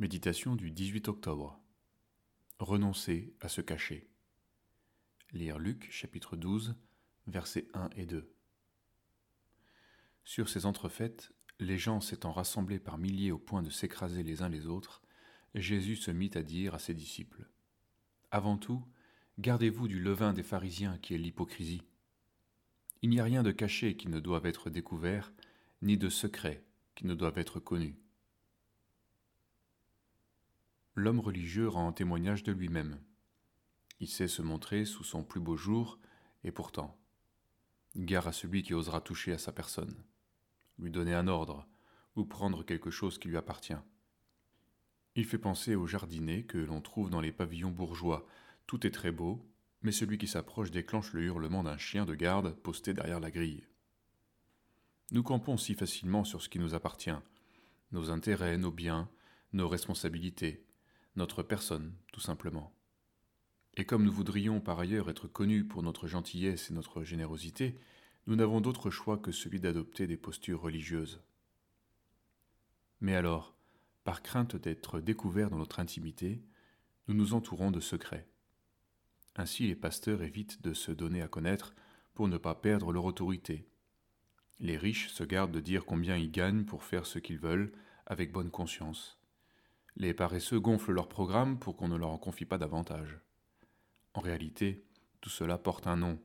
Méditation du 18 octobre. Renoncer à se cacher. Lire Luc chapitre 12, versets 1 et 2. Sur ces entrefaites, les gens s'étant rassemblés par milliers au point de s'écraser les uns les autres, Jésus se mit à dire à ses disciples Avant tout, gardez-vous du levain des pharisiens qui est l'hypocrisie. Il n'y a rien de caché qui ne doive être découvert, ni de secret qui ne doivent être connus. L'homme religieux rend témoignage de lui-même. Il sait se montrer sous son plus beau jour, et pourtant, gare à celui qui osera toucher à sa personne, lui donner un ordre, ou prendre quelque chose qui lui appartient. Il fait penser au jardinet que l'on trouve dans les pavillons bourgeois. Tout est très beau, mais celui qui s'approche déclenche le hurlement d'un chien de garde posté derrière la grille. Nous campons si facilement sur ce qui nous appartient, nos intérêts, nos biens, nos responsabilités, notre personne, tout simplement. Et comme nous voudrions par ailleurs être connus pour notre gentillesse et notre générosité, nous n'avons d'autre choix que celui d'adopter des postures religieuses. Mais alors, par crainte d'être découverts dans notre intimité, nous nous entourons de secrets. Ainsi les pasteurs évitent de se donner à connaître pour ne pas perdre leur autorité, les riches se gardent de dire combien ils gagnent pour faire ce qu'ils veulent avec bonne conscience. Les paresseux gonflent leur programme pour qu'on ne leur en confie pas davantage. En réalité, tout cela porte un nom,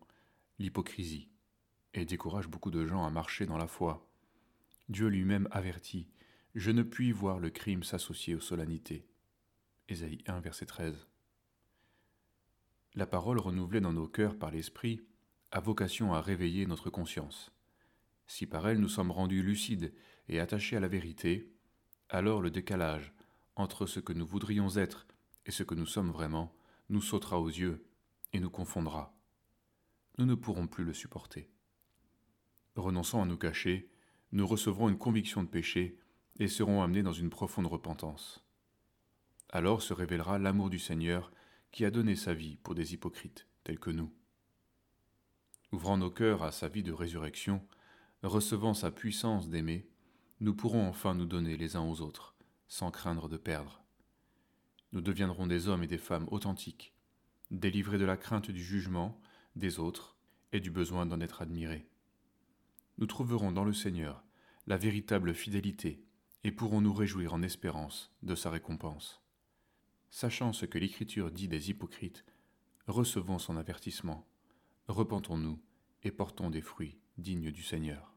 l'hypocrisie, et décourage beaucoup de gens à marcher dans la foi. Dieu lui-même avertit Je ne puis voir le crime s'associer aux solennités. Ésaïe 1, verset 13. La parole renouvelée dans nos cœurs par l'Esprit a vocation à réveiller notre conscience. Si par elle nous sommes rendus lucides et attachés à la vérité, alors le décalage entre ce que nous voudrions être et ce que nous sommes vraiment nous sautera aux yeux et nous confondra. Nous ne pourrons plus le supporter. Renonçant à nous cacher, nous recevrons une conviction de péché et serons amenés dans une profonde repentance. Alors se révélera l'amour du Seigneur qui a donné sa vie pour des hypocrites tels que nous. Ouvrant nos cœurs à sa vie de résurrection, recevant sa puissance d'aimer, nous pourrons enfin nous donner les uns aux autres, sans craindre de perdre. Nous deviendrons des hommes et des femmes authentiques, délivrés de la crainte du jugement des autres et du besoin d'en être admirés. Nous trouverons dans le Seigneur la véritable fidélité et pourrons nous réjouir en espérance de sa récompense. Sachant ce que l'Écriture dit des hypocrites, recevons son avertissement, repentons-nous et portons des fruits dignes du Seigneur.